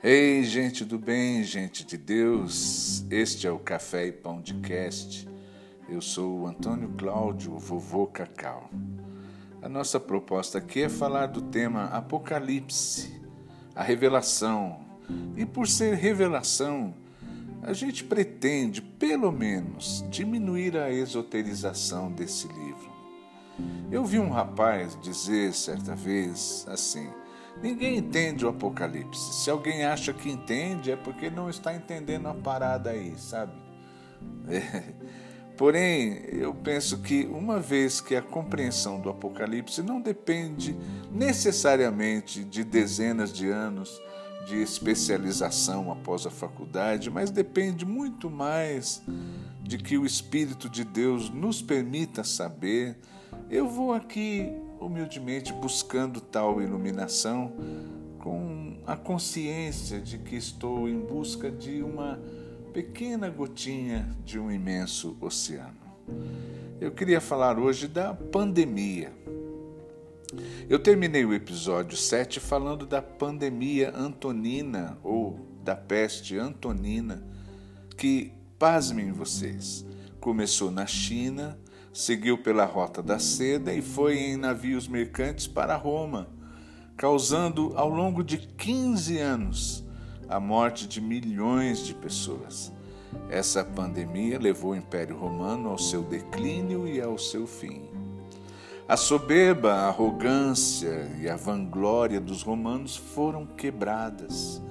Ei, gente do bem, gente de Deus, este é o Café e Pão de Cast. Eu sou o Antônio Cláudio, o vovô Cacau. A nossa proposta aqui é falar do tema Apocalipse, a revelação. E por ser revelação, a gente pretende, pelo menos, diminuir a esoterização desse livro. Eu vi um rapaz dizer certa vez assim: ninguém entende o Apocalipse. Se alguém acha que entende, é porque não está entendendo a parada aí, sabe? É. Porém, eu penso que uma vez que a compreensão do Apocalipse não depende necessariamente de dezenas de anos de especialização após a faculdade, mas depende muito mais de que o Espírito de Deus nos permita saber. Eu vou aqui humildemente buscando tal iluminação com a consciência de que estou em busca de uma pequena gotinha de um imenso oceano. Eu queria falar hoje da pandemia. Eu terminei o episódio 7 falando da pandemia antonina ou da peste antonina, que, pasmem vocês, começou na China, seguiu pela rota da seda e foi em navios mercantes para Roma, causando ao longo de 15 anos a morte de milhões de pessoas. Essa pandemia levou o Império Romano ao seu declínio e ao seu fim. A soberba, a arrogância e a vanglória dos romanos foram quebradas.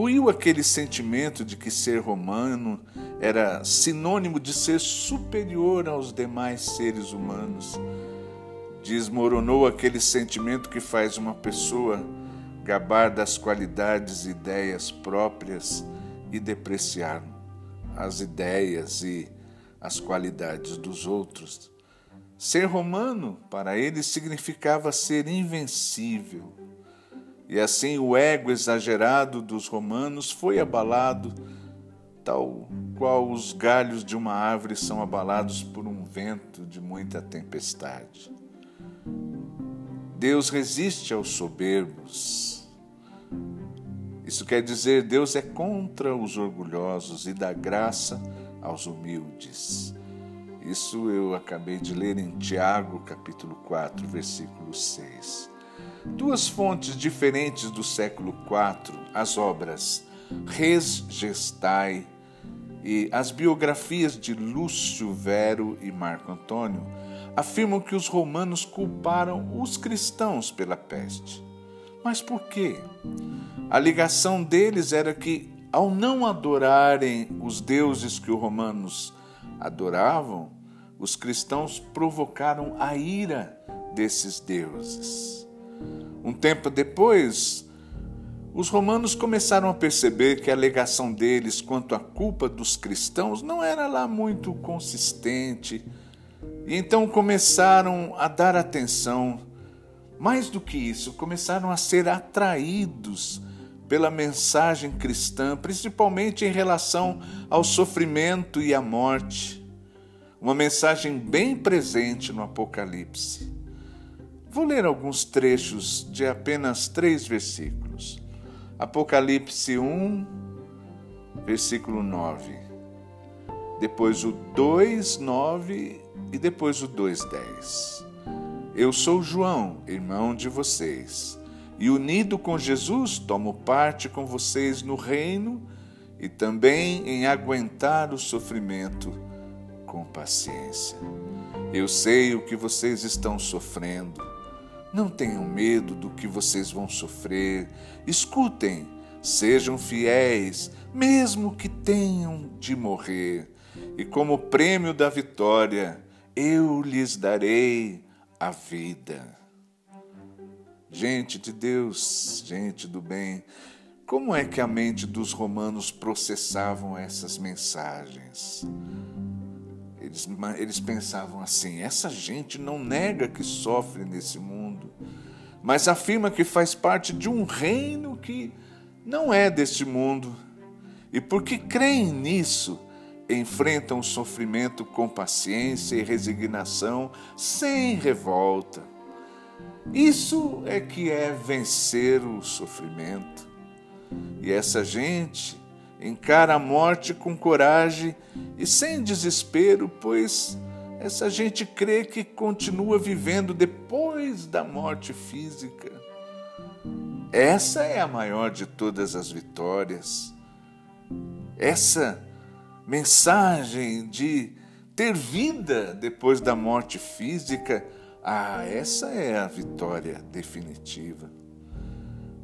Ruiu aquele sentimento de que ser romano era sinônimo de ser superior aos demais seres humanos. Desmoronou aquele sentimento que faz uma pessoa gabar das qualidades e ideias próprias e depreciar as ideias e as qualidades dos outros. Ser romano, para ele, significava ser invencível. E assim o ego exagerado dos romanos foi abalado, tal qual os galhos de uma árvore são abalados por um vento de muita tempestade. Deus resiste aos soberbos. Isso quer dizer, Deus é contra os orgulhosos e dá graça aos humildes. Isso eu acabei de ler em Tiago, capítulo 4, versículo 6. Duas fontes diferentes do século IV, as obras Res Gestai e as biografias de Lúcio Vero e Marco Antônio, afirmam que os romanos culparam os cristãos pela peste. Mas por quê? A ligação deles era que, ao não adorarem os deuses que os romanos adoravam, os cristãos provocaram a ira desses deuses. Um tempo depois, os romanos começaram a perceber que a alegação deles quanto à culpa dos cristãos não era lá muito consistente, e então começaram a dar atenção. Mais do que isso, começaram a ser atraídos pela mensagem cristã, principalmente em relação ao sofrimento e à morte. Uma mensagem bem presente no Apocalipse. Vou ler alguns trechos de apenas três versículos. Apocalipse 1, versículo 9. Depois o 2, 9 e depois o 2, 10. Eu sou João, irmão de vocês e unido com Jesus, tomo parte com vocês no reino e também em aguentar o sofrimento com paciência. Eu sei o que vocês estão sofrendo. Não tenham medo do que vocês vão sofrer. Escutem, sejam fiéis, mesmo que tenham de morrer. E como prêmio da vitória, eu lhes darei a vida. Gente de Deus, gente do bem, como é que a mente dos romanos processavam essas mensagens? Eles, eles pensavam assim: essa gente não nega que sofre nesse mundo, mas afirma que faz parte de um reino que não é deste mundo. E porque creem nisso, enfrentam o sofrimento com paciência e resignação, sem revolta. Isso é que é vencer o sofrimento. E essa gente encara a morte com coragem e sem desespero, pois essa gente crê que continua vivendo depois da morte física. Essa é a maior de todas as vitórias. Essa mensagem de ter vida depois da morte física, ah, essa é a vitória definitiva.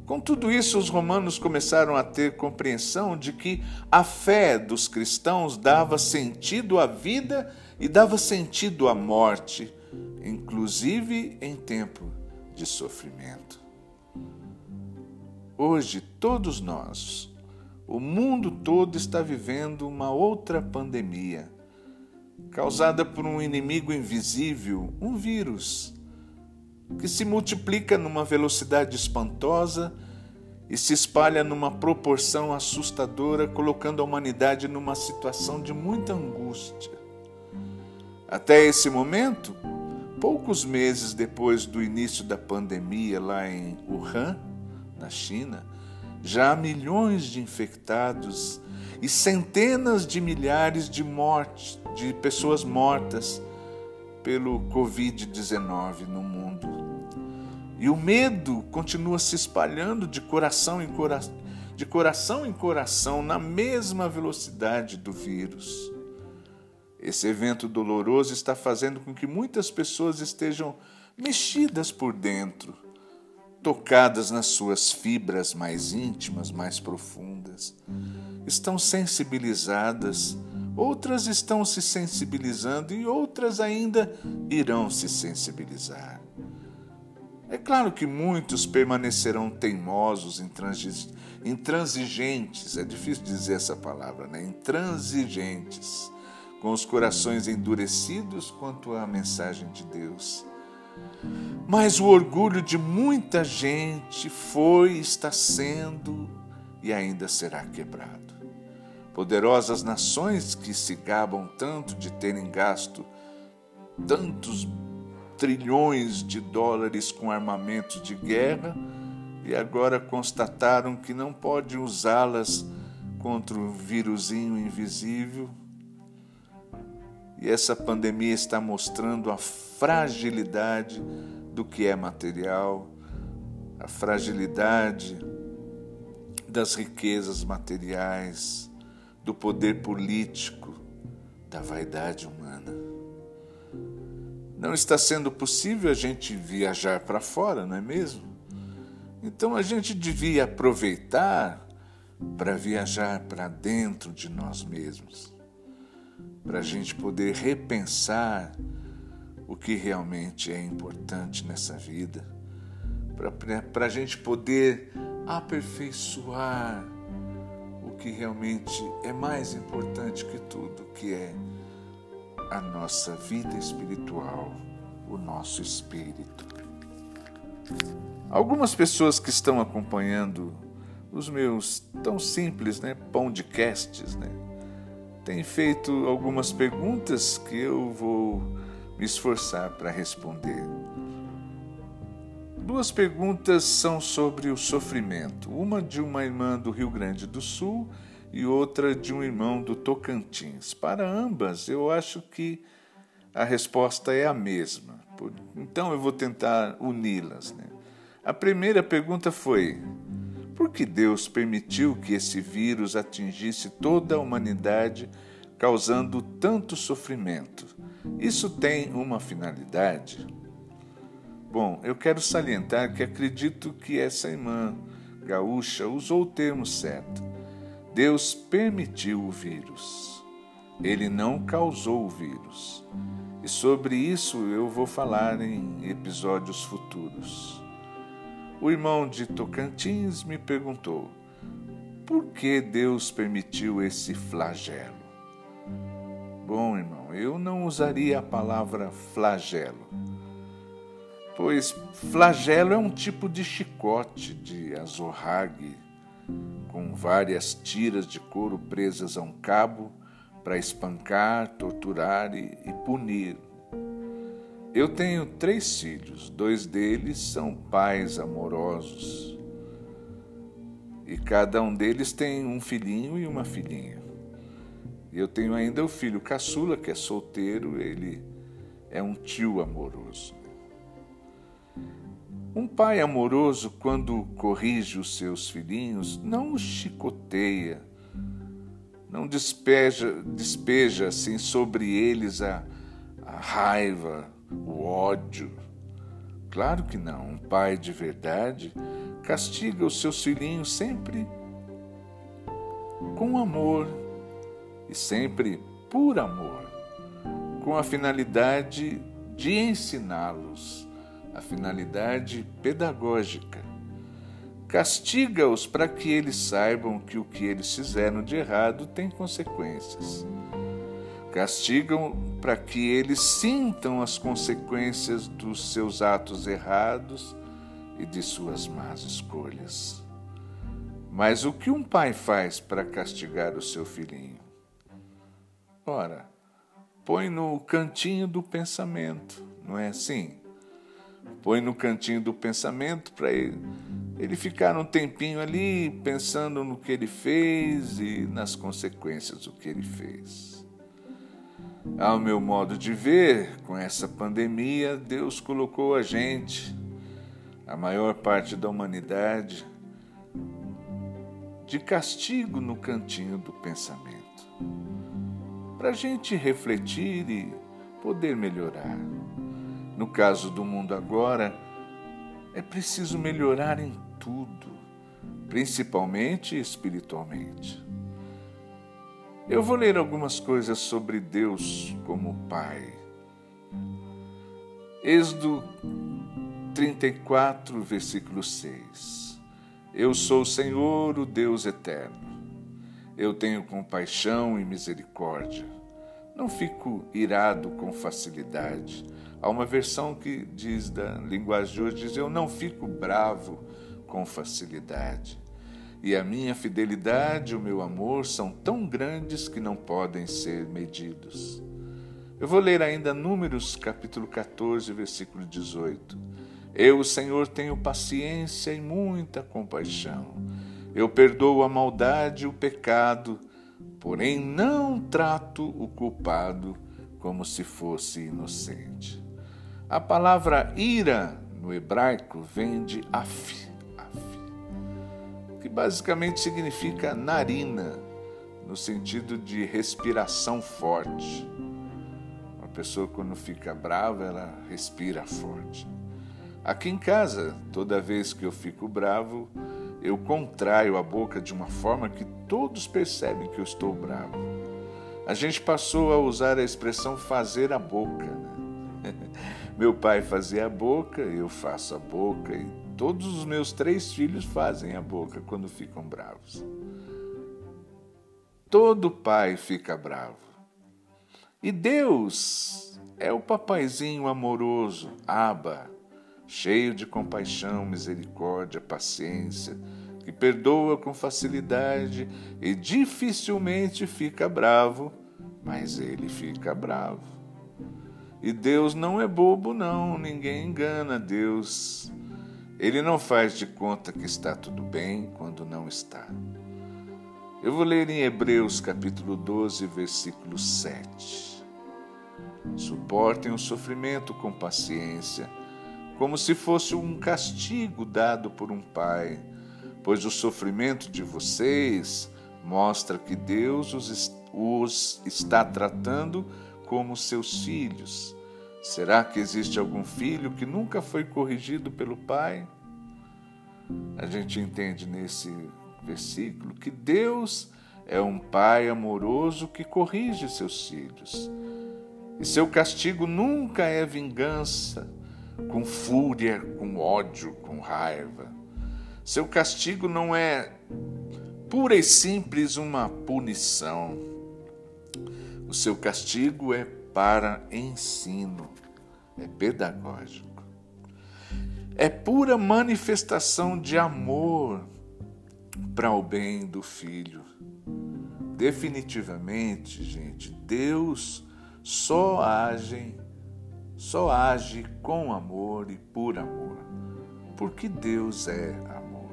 Com tudo isso, os romanos começaram a ter compreensão de que a fé dos cristãos dava sentido à vida e dava sentido à morte, inclusive em tempo de sofrimento. Hoje, todos nós, o mundo todo está vivendo uma outra pandemia, causada por um inimigo invisível, um vírus, que se multiplica numa velocidade espantosa e se espalha numa proporção assustadora, colocando a humanidade numa situação de muita angústia. Até esse momento, poucos meses depois do início da pandemia lá em Wuhan, na China, já há milhões de infectados e centenas de milhares de mortes, de pessoas mortas pelo Covid-19 no mundo. E o medo continua se espalhando de coração em coração, de coração em coração na mesma velocidade do vírus. Esse evento doloroso está fazendo com que muitas pessoas estejam mexidas por dentro tocadas nas suas fibras mais íntimas, mais profundas. Estão sensibilizadas, outras estão se sensibilizando e outras ainda irão se sensibilizar. É claro que muitos permanecerão teimosos, intransigentes, é difícil dizer essa palavra, né? Intransigentes, com os corações endurecidos quanto à mensagem de Deus mas o orgulho de muita gente foi, está sendo e ainda será quebrado. Poderosas nações que se gabam tanto de terem gasto tantos trilhões de dólares com armamentos de guerra e agora constataram que não pode usá-las contra o vírusinho invisível e essa pandemia está mostrando a fragilidade do que é material, a fragilidade das riquezas materiais, do poder político, da vaidade humana. Não está sendo possível a gente viajar para fora, não é mesmo? Então a gente devia aproveitar para viajar para dentro de nós mesmos para a gente poder repensar o que realmente é importante nessa vida, para a gente poder aperfeiçoar o que realmente é mais importante que tudo, que é a nossa vida espiritual, o nosso espírito. Algumas pessoas que estão acompanhando os meus tão simples, né, podcasts, né, tem feito algumas perguntas que eu vou me esforçar para responder. Duas perguntas são sobre o sofrimento, uma de uma irmã do Rio Grande do Sul e outra de um irmão do Tocantins. Para ambas, eu acho que a resposta é a mesma. Então eu vou tentar uni-las. Né? A primeira pergunta foi: por que Deus permitiu que esse vírus atingisse toda a humanidade, causando tanto sofrimento? Isso tem uma finalidade? Bom, eu quero salientar que acredito que essa irmã gaúcha usou o termo certo. Deus permitiu o vírus. Ele não causou o vírus. E sobre isso eu vou falar em episódios futuros. O irmão de Tocantins me perguntou: por que Deus permitiu esse flagelo? Bom, irmão, eu não usaria a palavra flagelo, pois flagelo é um tipo de chicote de azorrague com várias tiras de couro presas a um cabo para espancar, torturar e, e punir eu tenho três filhos, dois deles são pais amorosos. E cada um deles tem um filhinho e uma filhinha. Eu tenho ainda o filho caçula, que é solteiro, ele é um tio amoroso. Um pai amoroso, quando corrige os seus filhinhos, não os chicoteia, não despeja, despeja assim sobre eles a, a raiva, o ódio. Claro que não. Um pai de verdade castiga os seus filhinhos sempre com amor e sempre por amor, com a finalidade de ensiná-los, a finalidade pedagógica. Castiga-os para que eles saibam que o que eles fizeram de errado tem consequências. Castigam para que eles sintam as consequências dos seus atos errados e de suas más escolhas. Mas o que um pai faz para castigar o seu filhinho? Ora, põe no cantinho do pensamento, não é assim? Põe no cantinho do pensamento para ele, ele ficar um tempinho ali pensando no que ele fez e nas consequências do que ele fez. Ao meu modo de ver, com essa pandemia, Deus colocou a gente, a maior parte da humanidade, de castigo no cantinho do pensamento para a gente refletir e poder melhorar. No caso do mundo agora, é preciso melhorar em tudo, principalmente espiritualmente. Eu vou ler algumas coisas sobre Deus como Pai. Êxodo 34, versículo 6. Eu sou o Senhor, o Deus eterno eu tenho compaixão e misericórdia. Não fico irado com facilidade. Há uma versão que diz da linguagem de hoje, diz, eu não fico bravo com facilidade. E a minha fidelidade e o meu amor são tão grandes que não podem ser medidos. Eu vou ler ainda Números capítulo 14, versículo 18. Eu, Senhor, tenho paciência e muita compaixão eu perdoo a maldade e o pecado, porém não trato o culpado como se fosse inocente. A palavra ira no hebraico vem de af, basicamente significa narina, no sentido de respiração forte. Uma pessoa, quando fica brava, ela respira forte. Aqui em casa, toda vez que eu fico bravo, eu contraio a boca de uma forma que todos percebem que eu estou bravo. A gente passou a usar a expressão fazer a boca. Né? Meu pai fazia a boca, eu faço a boca e todos os meus três filhos fazem a boca quando ficam bravos. Todo pai fica bravo. E Deus é o papaizinho amoroso, Aba, cheio de compaixão, misericórdia, paciência, que perdoa com facilidade e dificilmente fica bravo, mas ele fica bravo. E Deus não é bobo, não, ninguém engana Deus. Ele não faz de conta que está tudo bem quando não está. Eu vou ler em Hebreus capítulo 12, versículo 7. Suportem o sofrimento com paciência como se fosse um castigo dado por um pai, pois o sofrimento de vocês mostra que Deus os, os está tratando como seus filhos. Será que existe algum filho que nunca foi corrigido pelo pai? A gente entende nesse versículo que Deus é um pai amoroso que corrige seus filhos. E seu castigo nunca é vingança, com fúria, com ódio, com raiva. Seu castigo não é pura e simples uma punição. O seu castigo é para ensino, é pedagógico. É pura manifestação de amor para o bem do filho. Definitivamente, gente, Deus só age só age com amor e por amor, porque Deus é amor.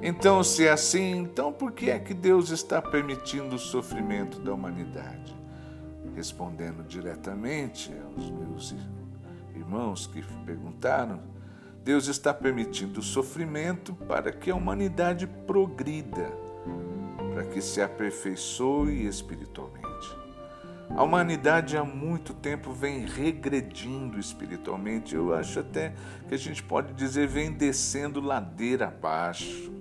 Então, se é assim, então por que é que Deus está permitindo o sofrimento da humanidade? Respondendo diretamente aos meus irmãos que perguntaram, Deus está permitindo o sofrimento para que a humanidade progrida, para que se aperfeiçoe espiritualmente. A humanidade há muito tempo vem regredindo espiritualmente. Eu acho até que a gente pode dizer vem descendo ladeira abaixo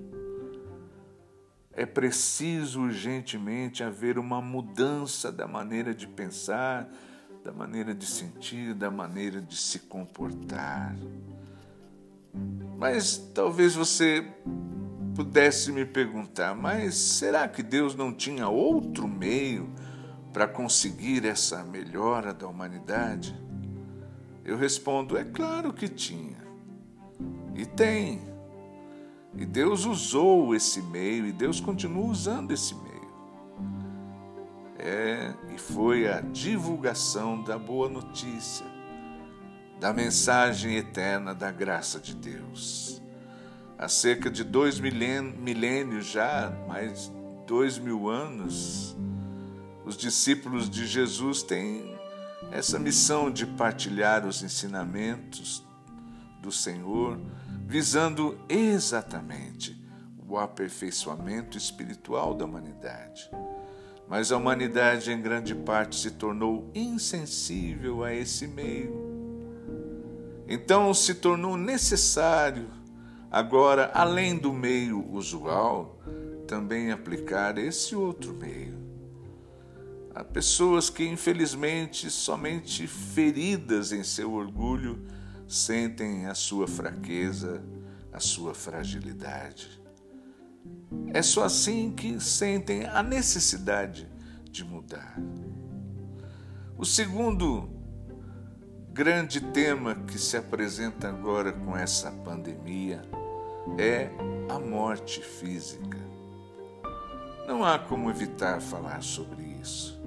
é preciso urgentemente haver uma mudança da maneira de pensar, da maneira de sentir, da maneira de se comportar. Mas talvez você pudesse me perguntar: mas será que Deus não tinha outro meio para conseguir essa melhora da humanidade? Eu respondo: é claro que tinha. E tem. E Deus usou esse meio e Deus continua usando esse meio. É, e foi a divulgação da boa notícia, da mensagem eterna da graça de Deus. Há cerca de dois milênios já, mais dois mil anos, os discípulos de Jesus têm essa missão de partilhar os ensinamentos do Senhor visando exatamente o aperfeiçoamento espiritual da humanidade. Mas a humanidade, em grande parte, se tornou insensível a esse meio. Então se tornou necessário, agora, além do meio usual, também aplicar esse outro meio. Há pessoas que, infelizmente, somente feridas em seu orgulho, sentem a sua fraqueza, a sua fragilidade. É só assim que sentem a necessidade de mudar. O segundo grande tema que se apresenta agora com essa pandemia é a morte física. Não há como evitar falar sobre isso.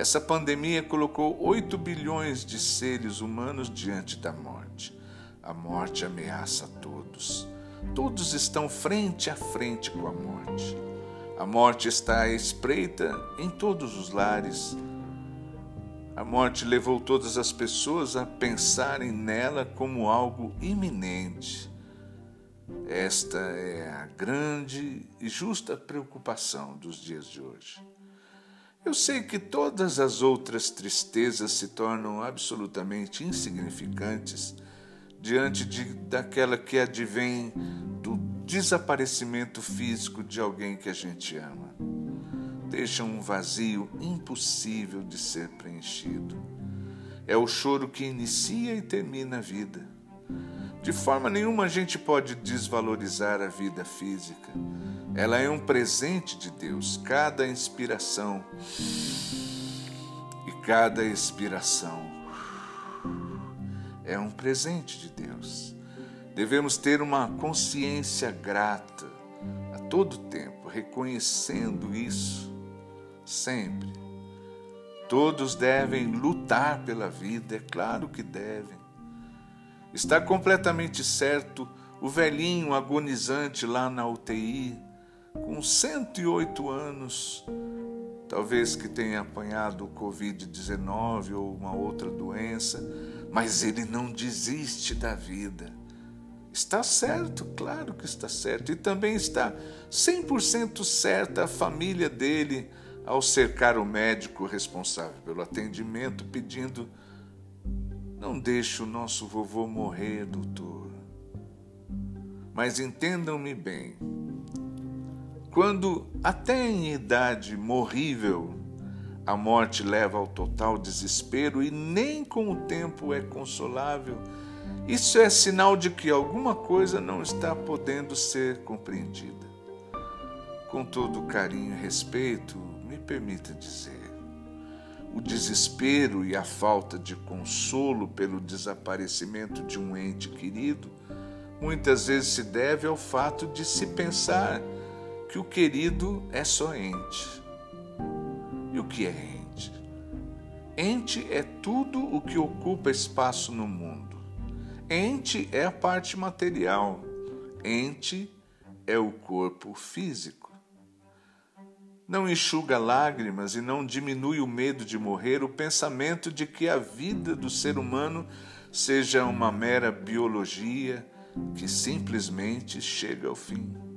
Essa pandemia colocou 8 bilhões de seres humanos diante da morte. A morte ameaça a todos. Todos estão frente a frente com a morte. A morte está à espreita em todos os lares. A morte levou todas as pessoas a pensarem nela como algo iminente. Esta é a grande e justa preocupação dos dias de hoje. Eu sei que todas as outras tristezas se tornam absolutamente insignificantes diante de, daquela que advém do desaparecimento físico de alguém que a gente ama. Deixa um vazio impossível de ser preenchido. É o choro que inicia e termina a vida. De forma nenhuma a gente pode desvalorizar a vida física. Ela é um presente de Deus. Cada inspiração e cada expiração é um presente de Deus. Devemos ter uma consciência grata a todo tempo, reconhecendo isso sempre. Todos devem lutar pela vida, é claro que devem. Está completamente certo o velhinho agonizante lá na UTI, com 108 anos, talvez que tenha apanhado o Covid-19 ou uma outra doença, mas ele não desiste da vida. Está certo, claro que está certo. E também está 100% certa a família dele ao cercar o médico responsável pelo atendimento, pedindo não deixe o nosso vovô morrer, doutor. Mas entendam-me bem. Quando, até em idade morrível, a morte leva ao total desespero e nem com o tempo é consolável, isso é sinal de que alguma coisa não está podendo ser compreendida. Com todo carinho e respeito, me permita dizer: o desespero e a falta de consolo pelo desaparecimento de um ente querido muitas vezes se deve ao fato de se pensar que o querido é só ente. E o que é ente? Ente é tudo o que ocupa espaço no mundo. Ente é a parte material. Ente é o corpo físico. Não enxuga lágrimas e não diminui o medo de morrer o pensamento de que a vida do ser humano seja uma mera biologia que simplesmente chega ao fim.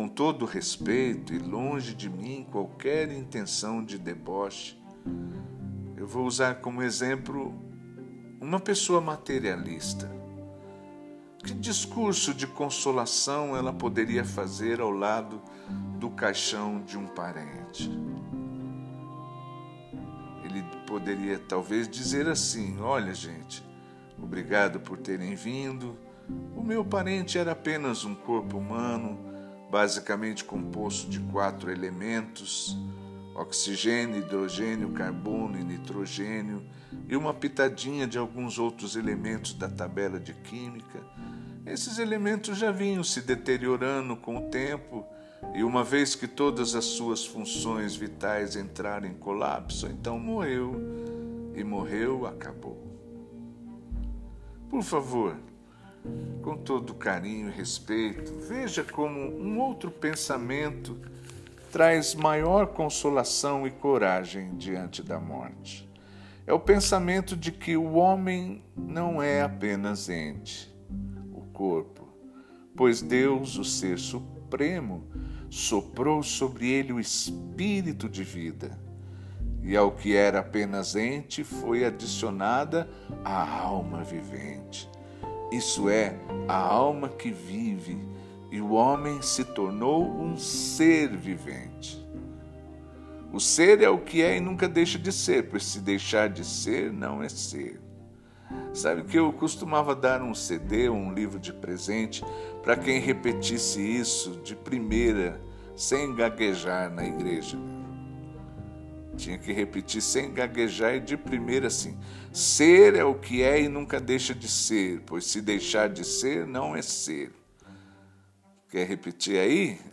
Com todo respeito e longe de mim qualquer intenção de deboche, eu vou usar como exemplo uma pessoa materialista. Que discurso de consolação ela poderia fazer ao lado do caixão de um parente? Ele poderia talvez dizer assim: Olha, gente, obrigado por terem vindo. O meu parente era apenas um corpo humano, basicamente composto de quatro elementos oxigênio, hidrogênio, carbono e nitrogênio, e uma pitadinha de alguns outros elementos da tabela de química. Esses elementos já vinham se deteriorando com o tempo, e uma vez que todas as suas funções vitais entraram em colapso, então morreu, e morreu, acabou. Por favor, com todo carinho e respeito, veja como um outro pensamento traz maior consolação e coragem diante da morte. É o pensamento de que o homem não é apenas ente, o corpo, pois Deus, o Ser Supremo, soprou sobre ele o espírito de vida, e ao que era apenas ente foi adicionada a alma vivente. Isso é, a alma que vive e o homem se tornou um ser vivente. O ser é o que é e nunca deixa de ser, pois se deixar de ser, não é ser. Sabe que eu costumava dar um CD, um livro de presente, para quem repetisse isso de primeira, sem gaguejar na igreja. Tinha que repetir sem gaguejar e de primeira assim: ser é o que é e nunca deixa de ser, pois se deixar de ser, não é ser. Quer repetir aí?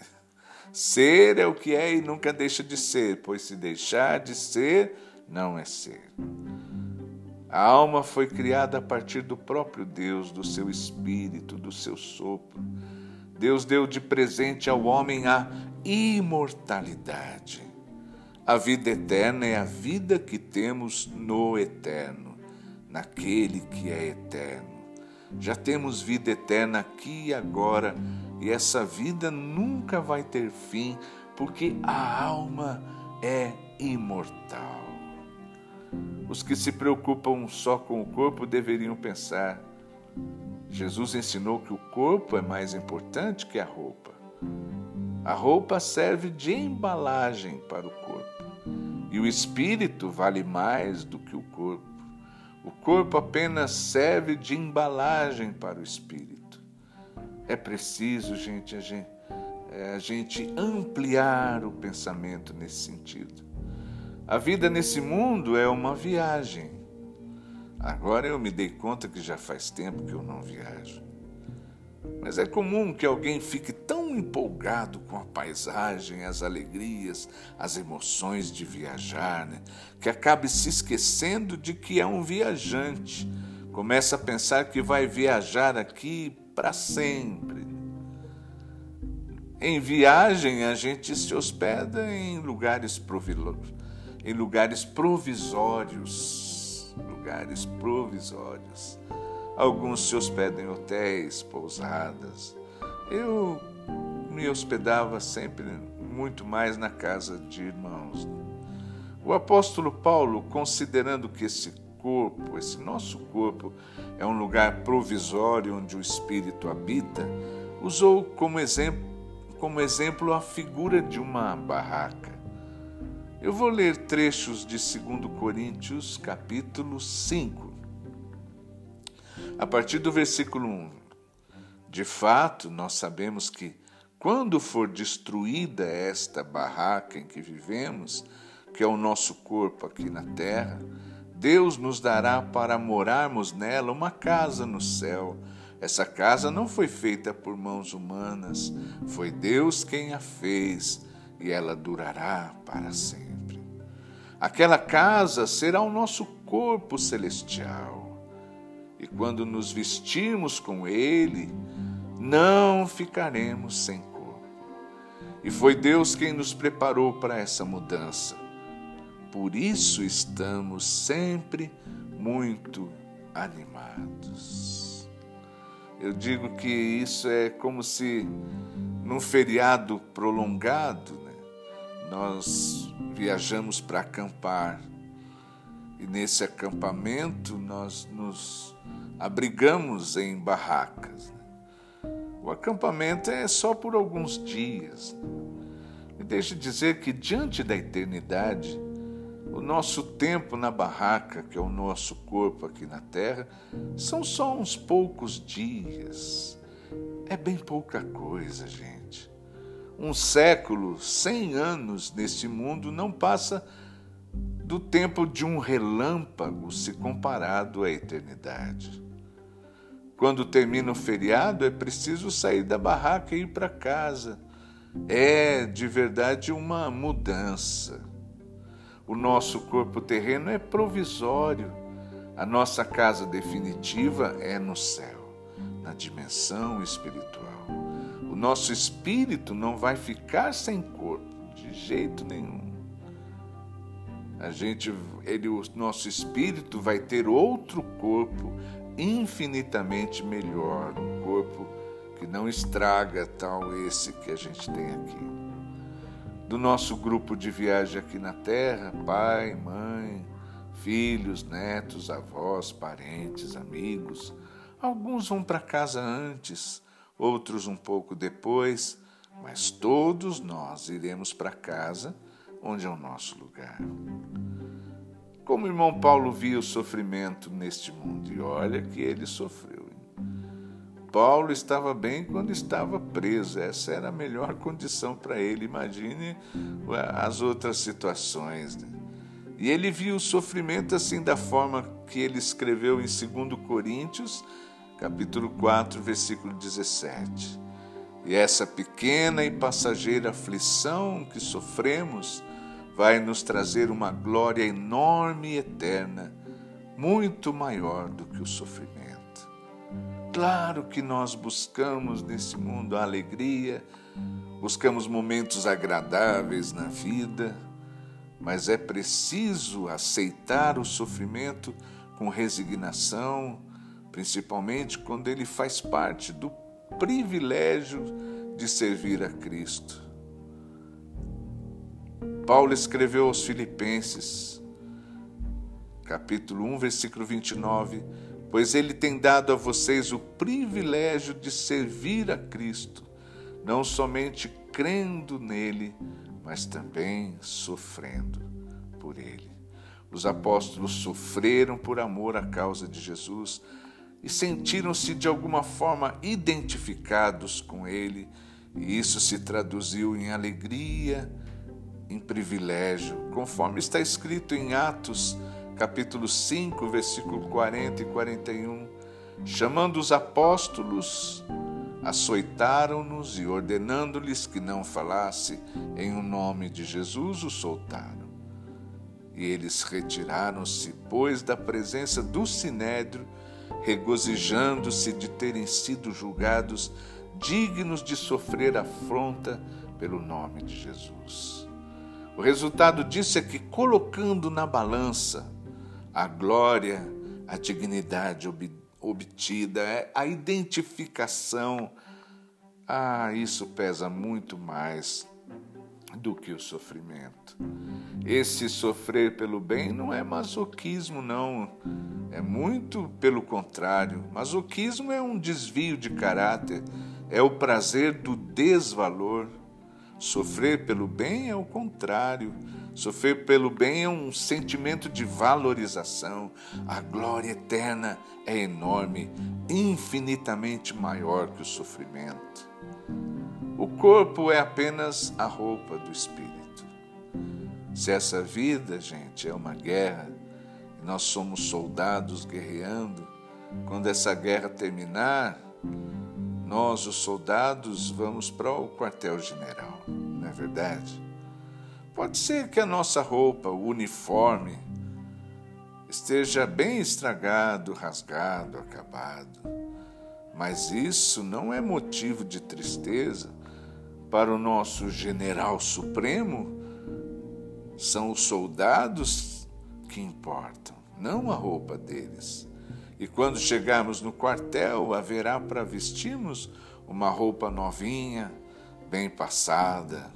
Ser é o que é e nunca deixa de ser, pois se deixar de ser, não é ser. A alma foi criada a partir do próprio Deus, do seu espírito, do seu sopro. Deus deu de presente ao homem a imortalidade. A vida eterna é a vida que temos no eterno, naquele que é eterno. Já temos vida eterna aqui e agora e essa vida nunca vai ter fim, porque a alma é imortal. Os que se preocupam só com o corpo deveriam pensar: Jesus ensinou que o corpo é mais importante que a roupa. A roupa serve de embalagem para o corpo, e o espírito vale mais do que o corpo. O corpo apenas serve de embalagem para o espírito. É preciso, gente, a gente, é, a gente ampliar o pensamento nesse sentido. A vida nesse mundo é uma viagem. Agora eu me dei conta que já faz tempo que eu não viajo. Mas é comum que alguém fique tão empolgado com a paisagem, as alegrias, as emoções de viajar, né? que acabe se esquecendo de que é um viajante. Começa a pensar que vai viajar aqui para sempre. Em viagem, a gente se hospeda em lugares, em lugares provisórios. Lugares provisórios. Alguns se hospedam em hotéis, pousadas. Eu me hospedava sempre muito mais na casa de irmãos. O apóstolo Paulo, considerando que esse corpo, esse nosso corpo, é um lugar provisório onde o Espírito habita, usou como exemplo, como exemplo a figura de uma barraca. Eu vou ler trechos de 2 Coríntios, capítulo 5, a partir do versículo 1. De fato, nós sabemos que, quando for destruída esta barraca em que vivemos, que é o nosso corpo aqui na terra, Deus nos dará para morarmos nela uma casa no céu. Essa casa não foi feita por mãos humanas, foi Deus quem a fez e ela durará para sempre. Aquela casa será o nosso corpo celestial. E quando nos vestirmos com ele, não ficaremos sem corpo. E foi Deus quem nos preparou para essa mudança. Por isso estamos sempre muito animados. Eu digo que isso é como se num feriado prolongado, né, nós viajamos para acampar e nesse acampamento nós nos abrigamos em barracas. O acampamento é só por alguns dias. Me deixe dizer que diante da eternidade, o nosso tempo na barraca, que é o nosso corpo aqui na terra, são só uns poucos dias. É bem pouca coisa, gente. Um século, cem anos neste mundo não passa do tempo de um relâmpago se comparado à eternidade. Quando termina o feriado, é preciso sair da barraca e ir para casa. É de verdade uma mudança. O nosso corpo terreno é provisório. A nossa casa definitiva é no céu, na dimensão espiritual. O nosso espírito não vai ficar sem corpo, de jeito nenhum. A gente, ele, o nosso espírito vai ter outro corpo infinitamente melhor, um corpo que não estraga tal esse que a gente tem aqui do nosso grupo de viagem aqui na Terra, pai, mãe, filhos, netos, avós, parentes, amigos. Alguns vão para casa antes, outros um pouco depois, mas todos nós iremos para casa onde é o nosso lugar. Como o irmão Paulo via o sofrimento neste mundo, e olha que ele sofreu. Paulo estava bem quando estava preso, essa era a melhor condição para ele. Imagine as outras situações. Né? E ele viu o sofrimento assim da forma que ele escreveu em 2 Coríntios, capítulo 4, versículo 17. E essa pequena e passageira aflição que sofremos vai nos trazer uma glória enorme e eterna, muito maior do que o sofrimento. Claro que nós buscamos nesse mundo a alegria, buscamos momentos agradáveis na vida, mas é preciso aceitar o sofrimento com resignação, principalmente quando ele faz parte do privilégio de servir a Cristo. Paulo escreveu aos Filipenses, capítulo 1, versículo 29, pois ele tem dado a vocês o privilégio de servir a Cristo, não somente crendo nele, mas também sofrendo por ele. Os apóstolos sofreram por amor à causa de Jesus e sentiram-se de alguma forma identificados com ele, e isso se traduziu em alegria, em privilégio, conforme está escrito em Atos capítulo 5, versículo 40 e 41, chamando os apóstolos, açoitaram-nos e ordenando-lhes que não falasse em o um nome de Jesus, o soltaram. E eles retiraram-se, pois, da presença do sinédrio, regozijando-se de terem sido julgados dignos de sofrer afronta pelo nome de Jesus. O resultado disso é que, colocando na balança a glória, a dignidade obtida, é a identificação. Ah, isso pesa muito mais do que o sofrimento. Esse sofrer pelo bem não é masoquismo, não. É muito pelo contrário. Masoquismo é um desvio de caráter, é o prazer do desvalor. Sofrer pelo bem é o contrário Sofrer pelo bem é um sentimento de valorização. A glória eterna é enorme, infinitamente maior que o sofrimento. O corpo é apenas a roupa do espírito. Se essa vida, gente, é uma guerra, e nós somos soldados guerreando, quando essa guerra terminar, nós, os soldados, vamos para o quartel-general, não é verdade? Pode ser que a nossa roupa, o uniforme, esteja bem estragado, rasgado, acabado. Mas isso não é motivo de tristeza para o nosso general supremo. São os soldados que importam, não a roupa deles. E quando chegarmos no quartel, haverá para vestirmos uma roupa novinha, bem passada,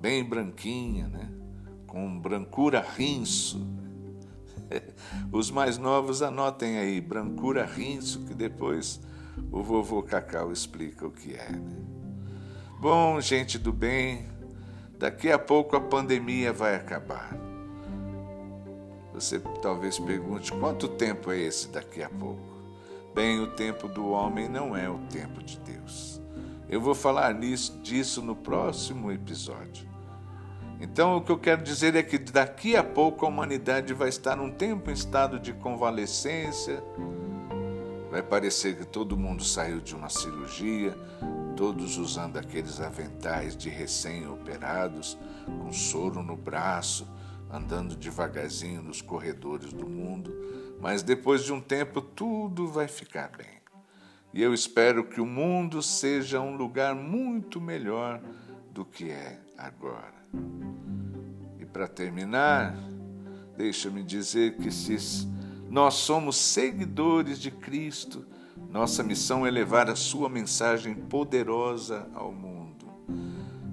bem branquinha, né? com brancura rinço. Os mais novos anotem aí, brancura rinço, que depois o vovô Cacau explica o que é. Né? Bom, gente do bem, daqui a pouco a pandemia vai acabar. Você talvez pergunte quanto tempo é esse daqui a pouco? Bem, o tempo do homem não é o tempo de Deus. Eu vou falar disso no próximo episódio. Então, o que eu quero dizer é que daqui a pouco a humanidade vai estar num tempo em estado de convalescência. Vai parecer que todo mundo saiu de uma cirurgia, todos usando aqueles aventais de recém-operados, com soro no braço, andando devagarzinho nos corredores do mundo, mas depois de um tempo tudo vai ficar bem. E eu espero que o mundo seja um lugar muito melhor do que é agora. E para terminar, deixa-me dizer que se nós somos seguidores de Cristo, nossa missão é levar a sua mensagem poderosa ao mundo.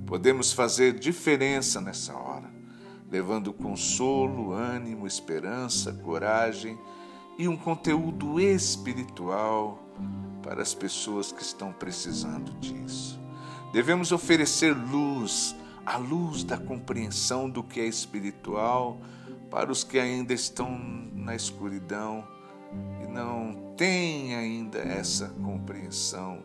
Podemos fazer diferença nessa hora, levando consolo, ânimo, esperança, coragem e um conteúdo espiritual para as pessoas que estão precisando disso. Devemos oferecer luz, a luz da compreensão do que é espiritual para os que ainda estão na escuridão e não têm ainda essa compreensão.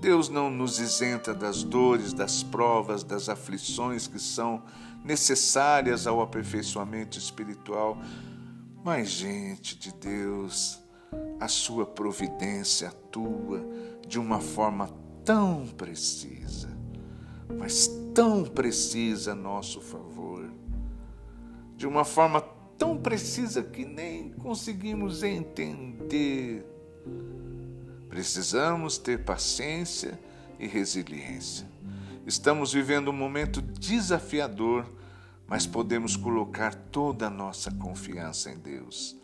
Deus não nos isenta das dores, das provas, das aflições que são necessárias ao aperfeiçoamento espiritual. Mas, gente de Deus, a sua providência atua de uma forma tão precisa, mas tão precisa a nosso favor, de uma forma tão precisa que nem conseguimos entender. Precisamos ter paciência e resiliência. Estamos vivendo um momento desafiador, mas podemos colocar toda a nossa confiança em Deus.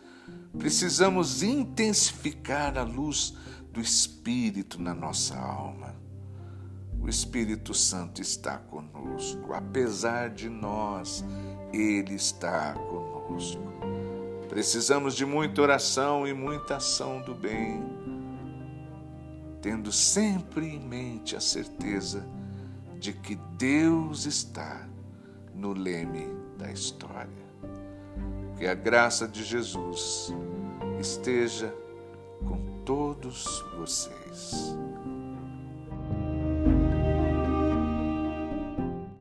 Precisamos intensificar a luz do Espírito na nossa alma. O Espírito Santo está conosco, apesar de nós, Ele está conosco. Precisamos de muita oração e muita ação do bem, tendo sempre em mente a certeza de que Deus está no leme da história. Que a graça de Jesus esteja com todos vocês.